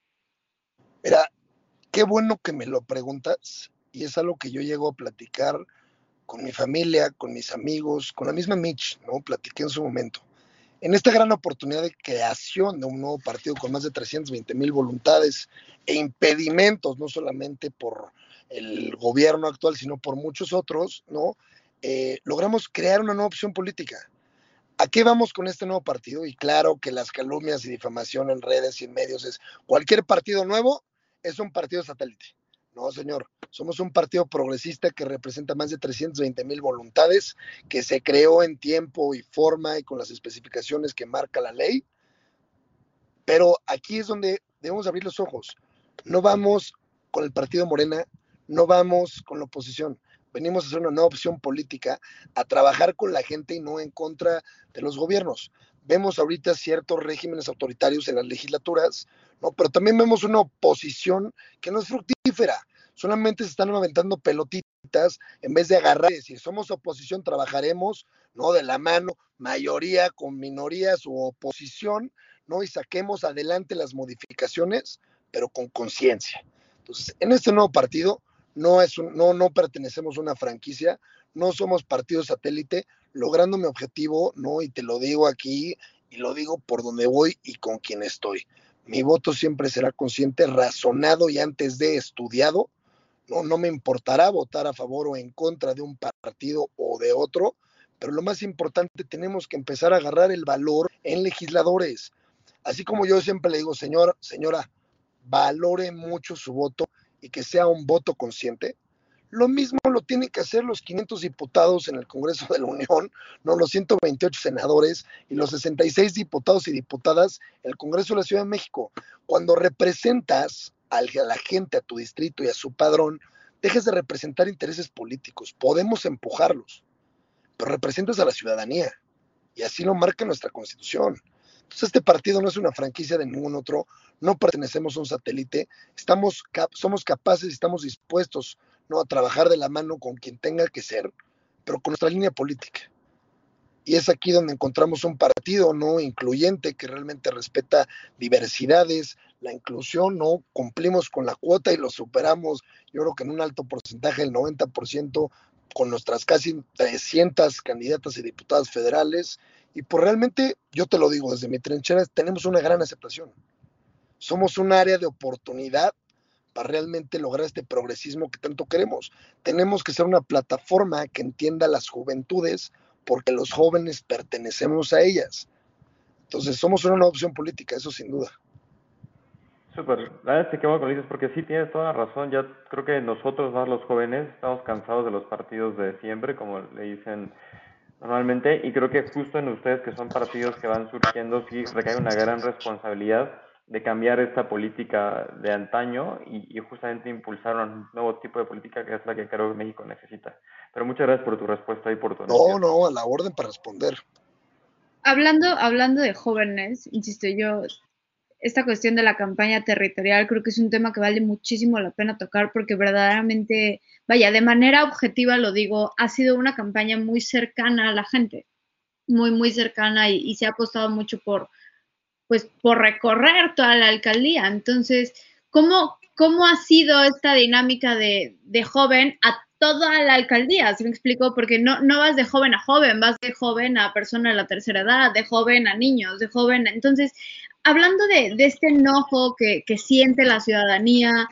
Mira, qué bueno que me lo preguntas y es algo que yo llego a platicar con mi familia, con mis amigos, con la misma Mitch, ¿no? Platiqué en su momento. En esta gran oportunidad de creación de un nuevo partido con más de 320 mil voluntades e impedimentos, no solamente por el gobierno actual, sino por muchos otros, ¿no? Eh, logramos crear una nueva opción política. ¿A qué vamos con este nuevo partido? Y claro que las calumnias y difamación en redes y medios es cualquier partido nuevo es un partido satélite. No, señor. Somos un partido progresista que representa más de 320 mil voluntades, que se creó en tiempo y forma y con las especificaciones que marca la ley. Pero aquí es donde debemos abrir los ojos. No vamos con el partido Morena, no vamos con la oposición. Venimos a hacer una nueva opción política, a trabajar con la gente y no en contra de los gobiernos. Vemos ahorita ciertos regímenes autoritarios en las legislaturas, ¿no? pero también vemos una oposición que no es fructífera. Solamente se están aventando pelotitas en vez de agarrar y decir, somos oposición, trabajaremos, ¿no? De la mano, mayoría con minorías u oposición, ¿no? Y saquemos adelante las modificaciones, pero con conciencia. Entonces, en este nuevo partido no, es un, no, no pertenecemos a una franquicia, no somos partido satélite, logrando mi objetivo, ¿no? Y te lo digo aquí y lo digo por donde voy y con quien estoy. Mi voto siempre será consciente, razonado y antes de estudiado. No, no me importará votar a favor o en contra de un partido o de otro, pero lo más importante, tenemos que empezar a agarrar el valor en legisladores. Así como yo siempre le digo, señor, señora, valore mucho su voto y que sea un voto consciente. Lo mismo lo tienen que hacer los 500 diputados en el Congreso de la Unión, no los 128 senadores y los 66 diputados y diputadas en el Congreso de la Ciudad de México. Cuando representas a la gente, a tu distrito y a su padrón, dejes de representar intereses políticos. Podemos empujarlos, pero representas a la ciudadanía y así lo marca nuestra Constitución. Entonces este partido no es una franquicia de ningún otro, no pertenecemos a un satélite, estamos, somos capaces y estamos dispuestos ¿no? a trabajar de la mano con quien tenga que ser, pero con nuestra línea política. Y es aquí donde encontramos un partido no incluyente que realmente respeta diversidades, la inclusión, no cumplimos con la cuota y lo superamos, yo creo que en un alto porcentaje, el 90%, con nuestras casi 300 candidatas y diputadas federales. Y pues realmente, yo te lo digo desde mi trinchera, tenemos una gran aceptación. Somos un área de oportunidad para realmente lograr este progresismo que tanto queremos. Tenemos que ser una plataforma que entienda las juventudes porque los jóvenes pertenecemos a ellas. Entonces somos una opción política, eso sin duda. Súper, la verdad es que bueno porque sí tienes toda la razón, ya creo que nosotros más los jóvenes estamos cansados de los partidos de siempre, como le dicen normalmente, y creo que justo en ustedes que son partidos que van surgiendo sí recae una gran responsabilidad de cambiar esta política de antaño y, y, justamente impulsar un nuevo tipo de política que es la que creo que México necesita. Pero muchas gracias por tu respuesta y por tu No, no, a la orden para responder. Hablando, hablando de jóvenes, insisto, yo esta cuestión de la campaña territorial creo que es un tema que vale muchísimo la pena tocar porque verdaderamente, vaya, de manera objetiva lo digo, ha sido una campaña muy cercana a la gente, muy, muy cercana y, se ha apostado mucho por, pues, por recorrer toda la alcaldía. Entonces, ¿cómo, cómo ha sido esta dinámica de, de joven a toda la alcaldía, ¿sí me explico? Porque no, no vas de joven a joven, vas de joven a persona de la tercera edad, de joven a niños, de joven. Entonces, hablando de, de este enojo que, siente la ciudadanía,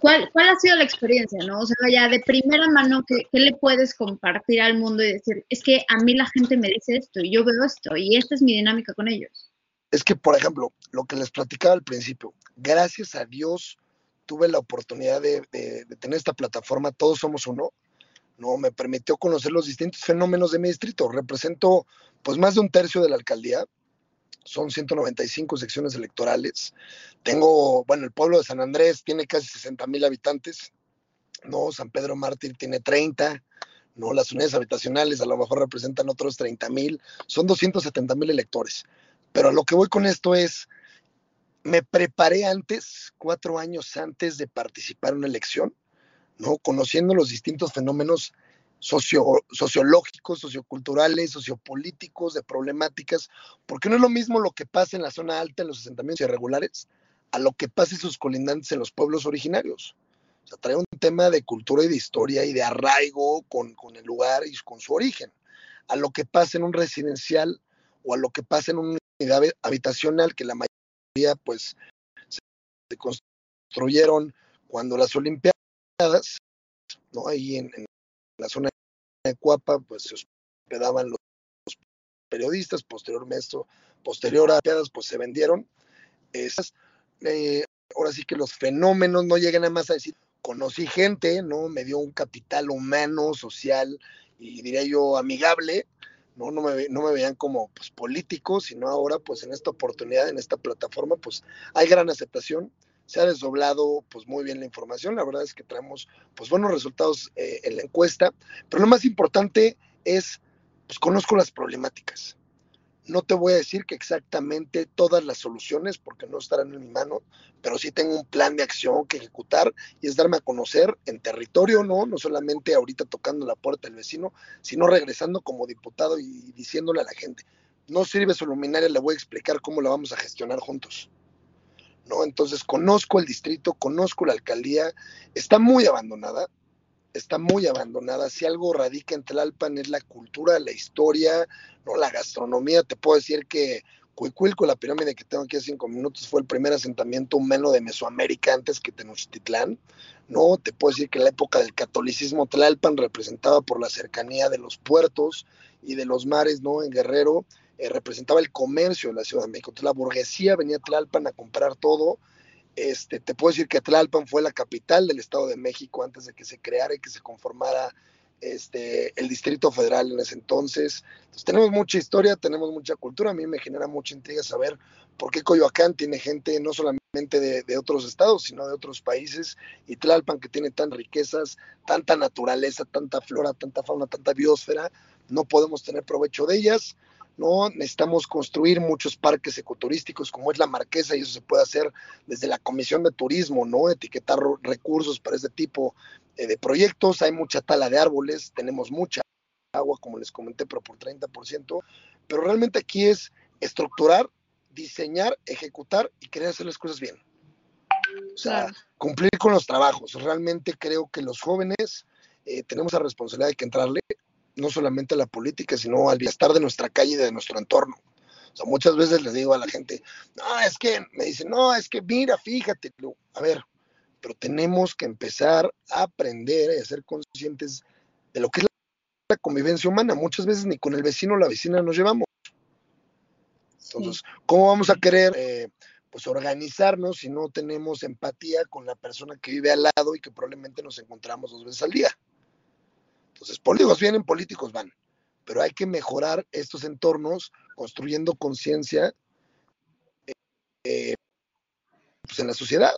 ¿cuál, ¿cuál ha sido la experiencia, no? O sea, ya de primera mano, ¿qué, ¿qué, le puedes compartir al mundo y decir, es que a mí la gente me dice esto y yo veo esto y esta es mi dinámica con ellos? Es que, por ejemplo, lo que les platicaba al principio, gracias a Dios tuve la oportunidad de, tener esta plataforma, Todos Somos Uno, ¿no? Me permitió conocer los distintos fenómenos de mi distrito. Represento pues más de un tercio de la alcaldía, son 195 secciones electorales. Tengo, bueno, el pueblo de San Andrés tiene casi 60 mil habitantes, ¿no? San Pedro Mártir tiene 30, ¿no? Las unidades habitacionales a lo mejor representan otros 30 mil, son 270 mil electores. Pero a lo que voy con esto es, me preparé antes, cuatro años antes de participar en una elección, ¿no? Conociendo los distintos fenómenos sociológicos, socioculturales, sociopolíticos, de problemáticas, porque no es lo mismo lo que pasa en la zona alta, en los asentamientos irregulares, a lo que pasa en sus colindantes en los pueblos originarios. O sea, trae un tema de cultura y de historia y de arraigo con, con el lugar y con su origen, a lo que pasa en un residencial o a lo que pasa en una unidad habitacional que la mayoría pues se construyeron cuando las Olimpiadas, ¿no? Ahí en, la zona Cuapa, pues se hospedaban los, periodistas, posteriormente, posterior a pues se vendieron. Esas, eh, ahora sí que los fenómenos no llegan a más a decir, conocí gente, ¿no? Me dio un capital humano, social y diría yo amigable, ¿no? No me, no me veían como pues, políticos, sino ahora, pues en esta oportunidad, en esta plataforma, pues hay gran aceptación, se ha desdoblado pues muy bien la información, la verdad es que traemos pues buenos resultados eh, en la encuesta, pero lo más importante es, pues conozco las problemáticas, no te voy a decir que exactamente todas las soluciones, porque no estarán en mi mano, pero sí tengo un plan de acción que ejecutar y es darme a conocer en territorio, ¿no? No solamente ahorita tocando la puerta del vecino, sino regresando como diputado y diciéndole a la gente, no sirve su luminaria, le voy a explicar cómo la vamos a gestionar juntos. ¿No? Entonces conozco el distrito, conozco la alcaldía, está muy abandonada, está muy abandonada. Si algo radica en Tlalpan es la cultura, la historia, no la gastronomía. Te puedo decir que Cuicuilco, la pirámide que tengo aquí a cinco minutos, fue el primer asentamiento humano de Mesoamérica antes que Tenochtitlán. No, te puedo decir que en la época del catolicismo Tlalpan, representaba por la cercanía de los puertos y de los mares, ¿no? En Guerrero, eh, representaba el comercio de la Ciudad de México. Entonces la burguesía venía a Tlalpan a comprar todo este, te puedo decir que Tlalpan fue la capital del Estado de México antes de que se creara y que se conformara este, el Distrito Federal en ese entonces. Entonces tenemos mucha historia, tenemos mucha cultura. A mí me genera mucha intriga saber por qué Coyoacán tiene gente no solamente de, de otros estados, sino de otros países. Y Tlalpan, que tiene tan riquezas, tanta naturaleza, tanta flora, tanta fauna, tanta biosfera, no podemos tener provecho de ellas. ¿No? Necesitamos construir muchos parques ecoturísticos como es la Marquesa y eso se puede hacer desde la Comisión de Turismo, ¿no? Etiquetar recursos para este tipo eh, de proyectos. Hay mucha tala de árboles, tenemos mucha agua, como les comenté, pero por 30%. Pero realmente aquí es estructurar, diseñar, ejecutar y querer hacer las cosas bien. O sea, cumplir con los trabajos. Realmente creo que los jóvenes eh, tenemos la responsabilidad de que entrarle no solamente a la política, sino al bienestar de nuestra calle y de nuestro entorno. O sea, muchas veces les digo a la gente, no, es que, me dicen, no, es que mira, fíjate, a ver, pero tenemos que empezar a aprender y a ser conscientes de lo que es la convivencia humana. Muchas veces ni con el vecino o la vecina nos llevamos. Entonces, ¿cómo vamos a querer eh, pues organizarnos si no tenemos empatía con la persona que vive al lado y que probablemente nos encontramos dos veces al día? Entonces, políticos vienen, políticos van, pero hay que mejorar estos entornos construyendo conciencia eh, pues en la sociedad.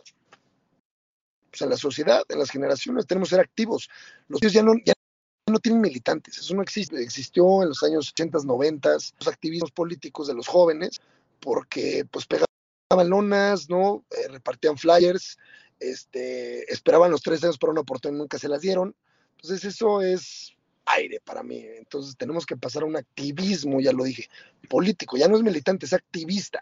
Pues en la sociedad, en las generaciones, tenemos que ser activos. Los niños ya no, tienen militantes, eso no existe. Existió en los años 80, 90, los activismos políticos de los jóvenes, porque pues pegaban lonas, ¿no? Eh, repartían flyers, este, esperaban los tres años para una oportunidad, nunca se las dieron. Entonces eso es aire para mí. Entonces tenemos que pasar a un activismo, ya lo dije, político, ya no es militante, es activista.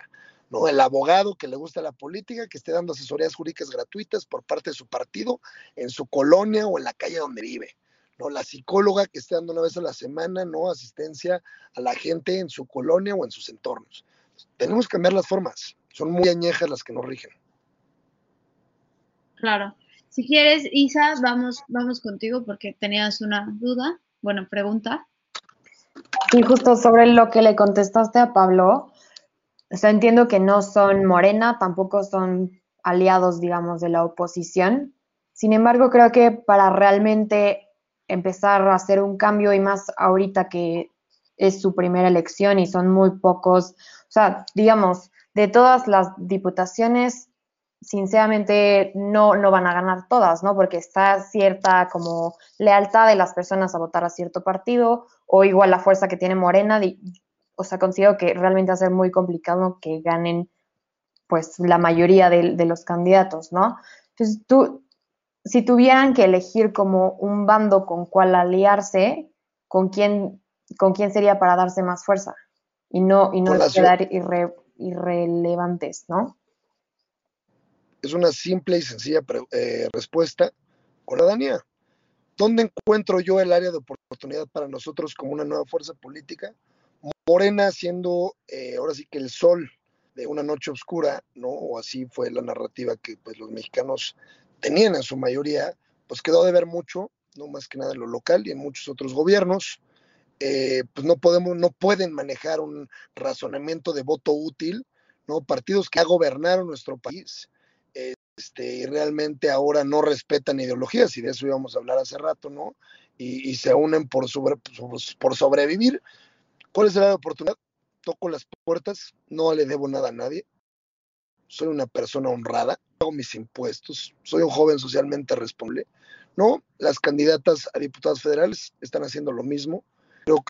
¿no? El abogado que le gusta la política, que esté dando asesorías jurídicas gratuitas por parte de su partido, en su colonia o en la calle donde vive. ¿no? La psicóloga que esté dando una vez a la semana, ¿no? Asistencia a la gente en su colonia o en sus entornos. Tenemos que cambiar las formas. Son muy añejas las que nos rigen. Claro. Si quieres, Isa, vamos, vamos contigo porque tenías una duda, bueno, pregunta. Sí, justo sobre lo que le contestaste a Pablo. O sea, entiendo que no son Morena, tampoco son aliados, digamos, de la oposición. Sin embargo, creo que para realmente empezar a hacer un cambio y más ahorita que es su primera elección y son muy pocos, o sea, digamos, de todas las diputaciones, sinceramente no, no van a ganar todas, ¿no? Porque está cierta como lealtad de las personas a votar a cierto partido o igual la fuerza que tiene Morena, o sea, considero que realmente va a ser muy complicado que ganen pues la mayoría de, de los candidatos, ¿no? Entonces, tú, si tuvieran que elegir como un bando con cuál aliarse, ¿con quién, con quién sería para darse más fuerza? Y no, y no quedar irrelevantes, ¿no? Es una simple y sencilla eh, respuesta con la. ¿Dónde encuentro yo el área de oportunidad para nosotros como una nueva fuerza política? Morena siendo eh, ahora sí que el sol de una noche oscura, ¿no? O así fue la narrativa que pues los mexicanos tenían en su mayoría, pues quedó de ver mucho, no más que nada en lo local y en muchos otros gobiernos. Eh, pues no podemos, no pueden manejar un razonamiento de voto útil, ¿no? Partidos que ya gobernaron nuestro país, este, y realmente ahora no respetan ideologías, y de eso íbamos a hablar hace rato, ¿no? Y, se unen por, por sobrevivir. ¿Cuál es la oportunidad? Toco las puertas, no le debo nada a nadie, soy una persona honrada, pago mis impuestos, soy un joven socialmente responsable. No, las candidatas a diputadas federales están haciendo lo mismo. Creo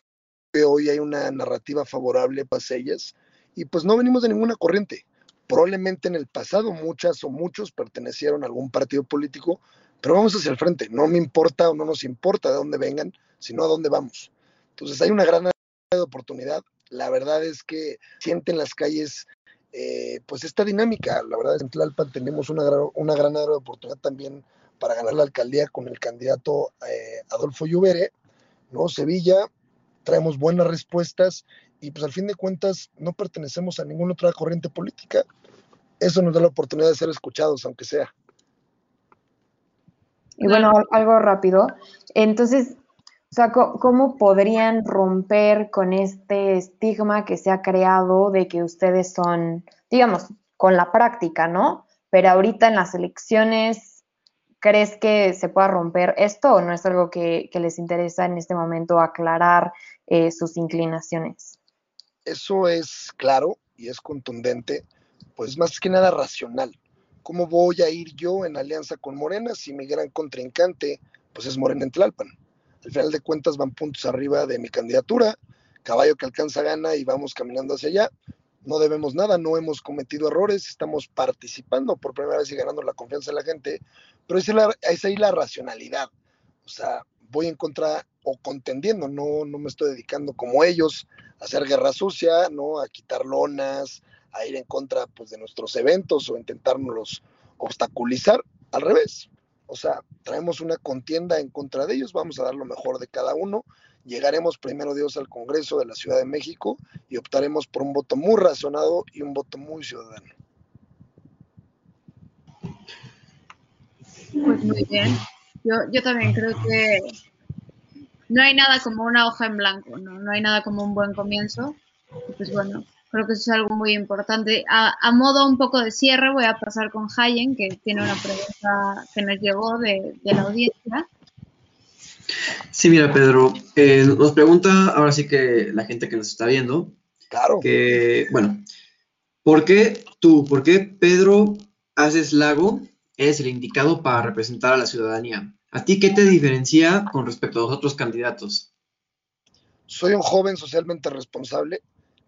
que hoy hay una narrativa favorable para ellas y pues no venimos de ninguna corriente. Probablemente en el pasado muchas o muchos pertenecieron a algún partido político, pero vamos hacia el frente. No me importa o no nos importa de dónde vengan, sino a dónde vamos. Entonces hay una gran oportunidad. La verdad es que sienten las calles eh, pues esta dinámica. La verdad es que en Tlalpan tenemos una, gran oportunidad también para ganar la alcaldía con el candidato eh, Adolfo Lluvere, ¿no? Sevilla, traemos buenas respuestas y pues al fin de cuentas no pertenecemos a ninguna otra corriente política. Eso nos da la oportunidad de ser escuchados, aunque sea. Y bueno, algo rápido. Entonces, o sea, ¿cómo podrían romper con este estigma que se ha creado de que ustedes son, digamos, con la práctica, ¿no? Pero ahorita en las elecciones, ¿crees que se pueda romper esto o no es algo que, les interesa en este momento aclarar eh, sus inclinaciones? Eso es claro y es contundente, pues más que nada racional. ¿Cómo voy a ir yo en alianza con Morena si mi gran contrincante pues es Morena en Tlalpan? Al final de cuentas van puntos arriba de mi candidatura, caballo que alcanza gana y vamos caminando hacia allá. No debemos nada, no hemos cometido errores, estamos participando por primera vez y ganando la confianza de la gente, pero es, es ahí la racionalidad. O sea, voy en contra o contendiendo, no, no me estoy dedicando como ellos a hacer guerra sucia, ¿no? a quitar lonas, a ir en contra pues, de nuestros eventos o intentárnoslos obstaculizar. Al revés, o sea, traemos una contienda en contra de ellos, vamos a dar lo mejor de cada uno. Llegaremos primero Dios al Congreso de la Ciudad de México y optaremos por un voto muy razonado y un voto muy ciudadano. Pues muy bien. Yo, yo también creo que no hay nada como una hoja en blanco, ¿no? No hay nada como un buen comienzo. Pues bueno, Creo que eso es algo muy importante. A, modo un poco de cierre, voy a pasar con Hayen, que tiene una pregunta que nos llegó de, la audiencia. Sí, mira, Pedro, eh, nos pregunta ahora sí que la gente que nos está viendo. Claro. Que, bueno, ¿por qué tú, por qué Pedro Haces Lago es el indicado para representar a la ciudadanía? ¿A ti qué te diferencia con respecto a los otros candidatos? Soy un joven socialmente responsable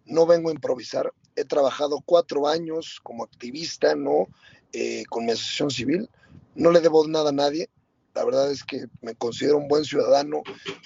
no vengo a improvisar, he trabajado cuatro años como activista, ¿no? Eh, con mi asociación civil, no le debo nada a nadie, la verdad es que me considero un buen ciudadano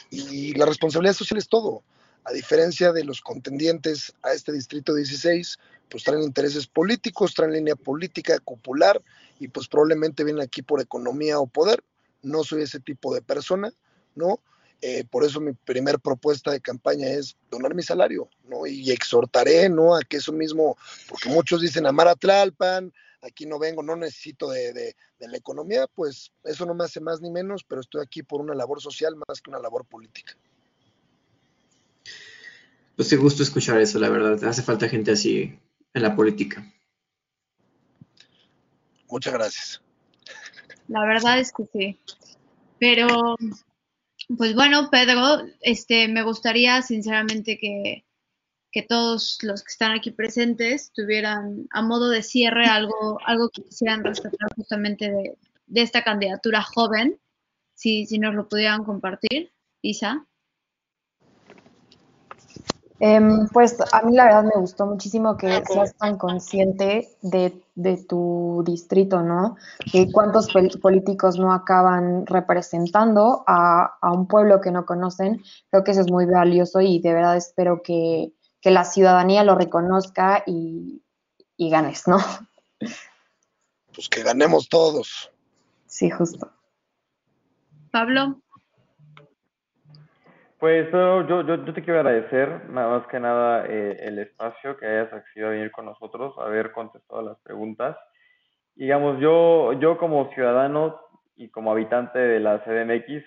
y la responsabilidad social es todo. A diferencia de los contendientes a este distrito 16, pues traen intereses políticos, traen línea política, popular y pues probablemente vienen aquí por economía o poder. No soy ese tipo de persona, ¿no? Eh, por eso mi primer propuesta de campaña es donar mi salario, ¿no? Y exhortaré, ¿no? A que eso mismo, porque muchos dicen amar a Tlalpan, aquí no vengo, no necesito de, la economía, pues eso no me hace más ni menos, pero estoy aquí por una labor social más que una labor política. Pues qué gusto escuchar eso, la verdad. Hace falta gente así en la política. Muchas gracias. La verdad es que sí. Pero, pues bueno, Pedro, este, me gustaría sinceramente que, que todos los que están aquí presentes tuvieran a modo de cierre algo, algo que quisieran rescatar justamente de, esta candidatura joven, si, si nos lo pudieran compartir. Isa. Em, pues a mí la verdad me gustó muchísimo que seas tan consciente de, de tu distrito, ¿no? Que cuántos políticos no acaban representando a, a, un pueblo que no conocen. Creo que eso es muy valioso y de verdad espero que, que la ciudadanía lo reconozca y, ganes, ¿no? Pues que ganemos todos. Sí, justo. Pablo. Pues yo, yo, yo te quiero agradecer, nada más que nada, eh, el espacio que hayas accedido a venir con nosotros, haber contestado las preguntas. Digamos, yo, yo como ciudadano y como habitante de la CDMX,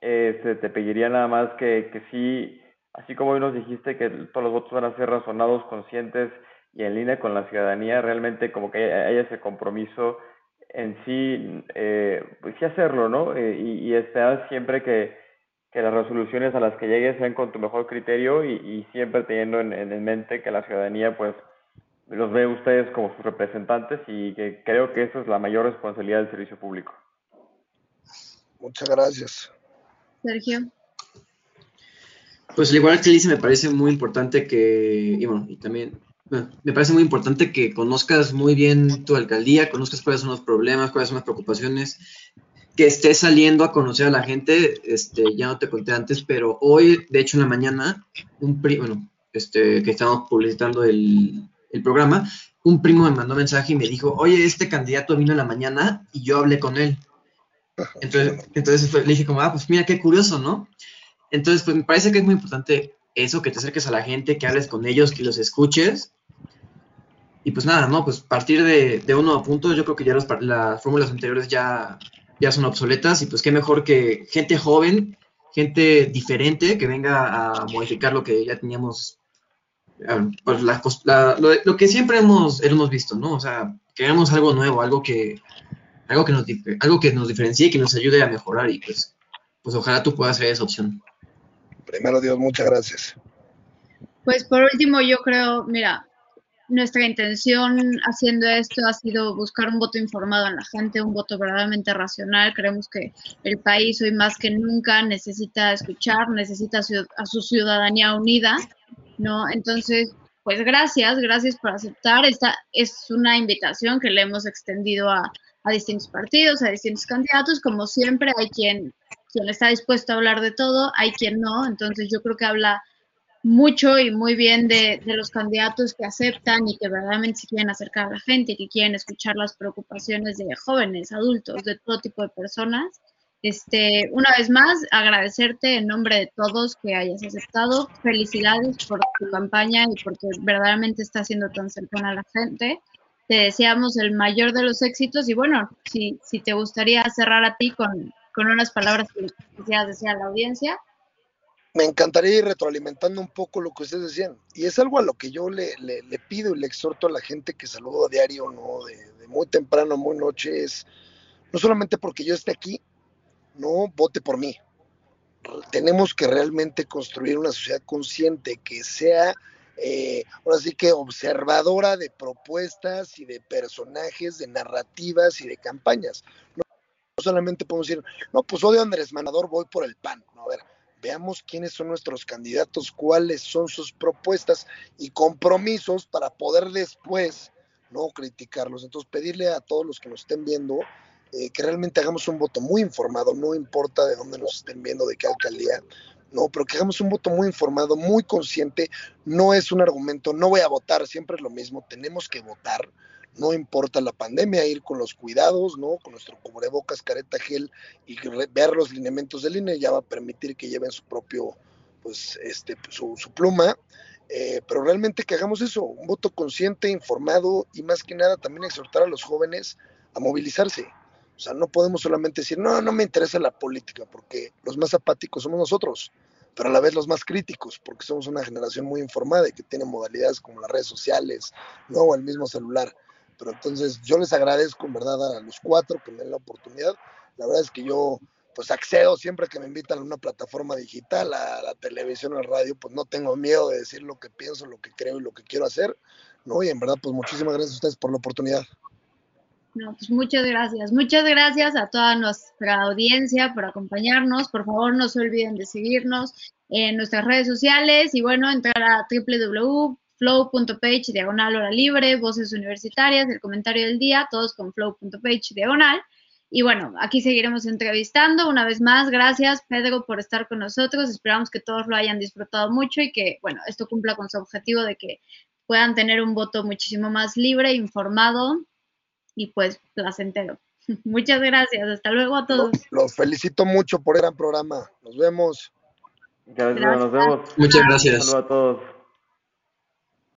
eh, te pediría nada más que, que sí así como hoy nos dijiste que todos los votos van a ser razonados, conscientes y en línea con la ciudadanía, realmente como que haya ese compromiso en sí, eh, pues sí hacerlo, ¿no? Eh, y, y, esperar siempre que, que, las resoluciones a las que llegues sean con tu mejor criterio y, siempre teniendo en, en, mente que la ciudadanía, pues, los ve ustedes como sus representantes y que creo que esa es la mayor responsabilidad del servicio público. Muchas gracias. Sergio. Pues al igual que dice, me parece muy importante que, y bueno, y también, me parece muy importante que conozcas muy bien tu alcaldía, conozcas cuáles son los problemas, cuáles son las preocupaciones, que estés saliendo a conocer a la gente, este, ya no te conté antes, pero hoy, de hecho en la mañana, un primo, bueno, este, que estamos publicitando el, el programa, un primo me mandó mensaje y me dijo, oye, este candidato vino en la mañana y yo hablé con él. Entonces, entonces le dije como, ah, pues mira, qué curioso, ¿no? Entonces, pues me parece que es muy importante eso, que te acerques a la gente, que hables con ellos, que los escuches. Y pues nada, ¿no? Pues partir de, de uno a punto, yo creo que ya las fórmulas anteriores ya, ya son obsoletas y pues qué mejor que gente joven, gente diferente que venga a modificar lo que ya teníamos, ah, pues lo, que siempre hemos, hemos visto, ¿no? O sea, queremos algo nuevo, algo que, algo que nos, algo que nos diferencie, que nos ayude a mejorar y pues, pues ojalá tú puedas ser esa opción. Primero Dios, muchas gracias. Pues por último, yo creo, mira, nuestra intención haciendo esto ha sido buscar un voto informado en la gente, un voto verdaderamente racional. Creemos que el país hoy más que nunca necesita escuchar, necesita a su ciudadanía unida, ¿no? Entonces, pues gracias, gracias por aceptar. Esta es una invitación que le hemos extendido a, a distintos partidos, a distintos candidatos. Como siempre, hay quien quien está dispuesto a hablar de todo, hay quien no, entonces yo creo que habla mucho y muy bien de, los candidatos que aceptan y que verdaderamente se quieren acercar a la gente, y que quieren escuchar las preocupaciones de jóvenes, adultos, de todo tipo de personas. Este, una vez más, agradecerte en nombre de todos que hayas aceptado. Felicidades por tu campaña y porque verdaderamente está siendo tan cercana a la gente. Te deseamos el mayor de los éxitos y bueno, si, si te gustaría cerrar a ti con, con unas palabras que quisieras decir a la audiencia. Me encantaría ir retroalimentando un poco lo que ustedes decían. Y es algo a lo que yo le, pido y le exhorto a la gente que saludo a diario, ¿no? De, muy temprano, muy noche, es no solamente porque yo esté aquí, no vote por mí. Tenemos que realmente construir una sociedad consciente que sea, eh, ahora sí que observadora de propuestas y de personajes, de narrativas y de campañas. No solamente podemos decir, no, pues odio a Andrés Manador, voy por el PAN. No, a ver, veamos quiénes son nuestros candidatos, cuáles son sus propuestas y compromisos para poder después no criticarlos. Entonces, pedirle a todos los que nos estén viendo eh, que realmente hagamos un voto muy informado, no importa de dónde nos estén viendo, de qué alcaldía, no, pero que hagamos un voto muy informado, muy consciente, no es un argumento, no voy a votar, siempre es lo mismo, tenemos que votar, no importa la pandemia, ir con los cuidados, ¿no? Con nuestro cubrebocas, careta, gel y ver los lineamientos del INE ya va a permitir que lleven su propio, pues, este, su, pluma, eh, pero realmente que hagamos eso, un voto consciente, informado y más que nada también exhortar a los jóvenes a movilizarse. O sea, no podemos solamente decir, no, no me interesa la política, porque los más apáticos somos nosotros, pero a la vez los más críticos, porque somos una generación muy informada y que tiene modalidades como las redes sociales, ¿no? o el mismo celular. Pero entonces yo les agradezco en verdad a los cuatro que me den la oportunidad. La verdad es que yo pues accedo siempre que me invitan a una plataforma digital, a la televisión, a la radio, pues no tengo miedo de decir lo que pienso, lo que creo y lo que quiero hacer, ¿no? Y en verdad, pues muchísimas gracias a ustedes por la oportunidad. No, pues muchas gracias. Muchas gracias a toda nuestra audiencia por acompañarnos. Por favor, no se olviden de seguirnos en nuestras redes sociales y bueno, entrar a www.flow.page diagonal hora libre, voces universitarias, el comentario del día, todos con flow.page diagonal. Y bueno, aquí seguiremos entrevistando. Una vez más, gracias Pedro por estar con nosotros. Esperamos que todos lo hayan disfrutado mucho y que, bueno, esto cumpla con su objetivo de que puedan tener un voto muchísimo más libre, informado y pues placentero. [laughs] Muchas gracias, hasta luego a todos. Los, felicito mucho por el gran programa. Nos vemos. nos vemos. Muchas gracias. Saludos a todos.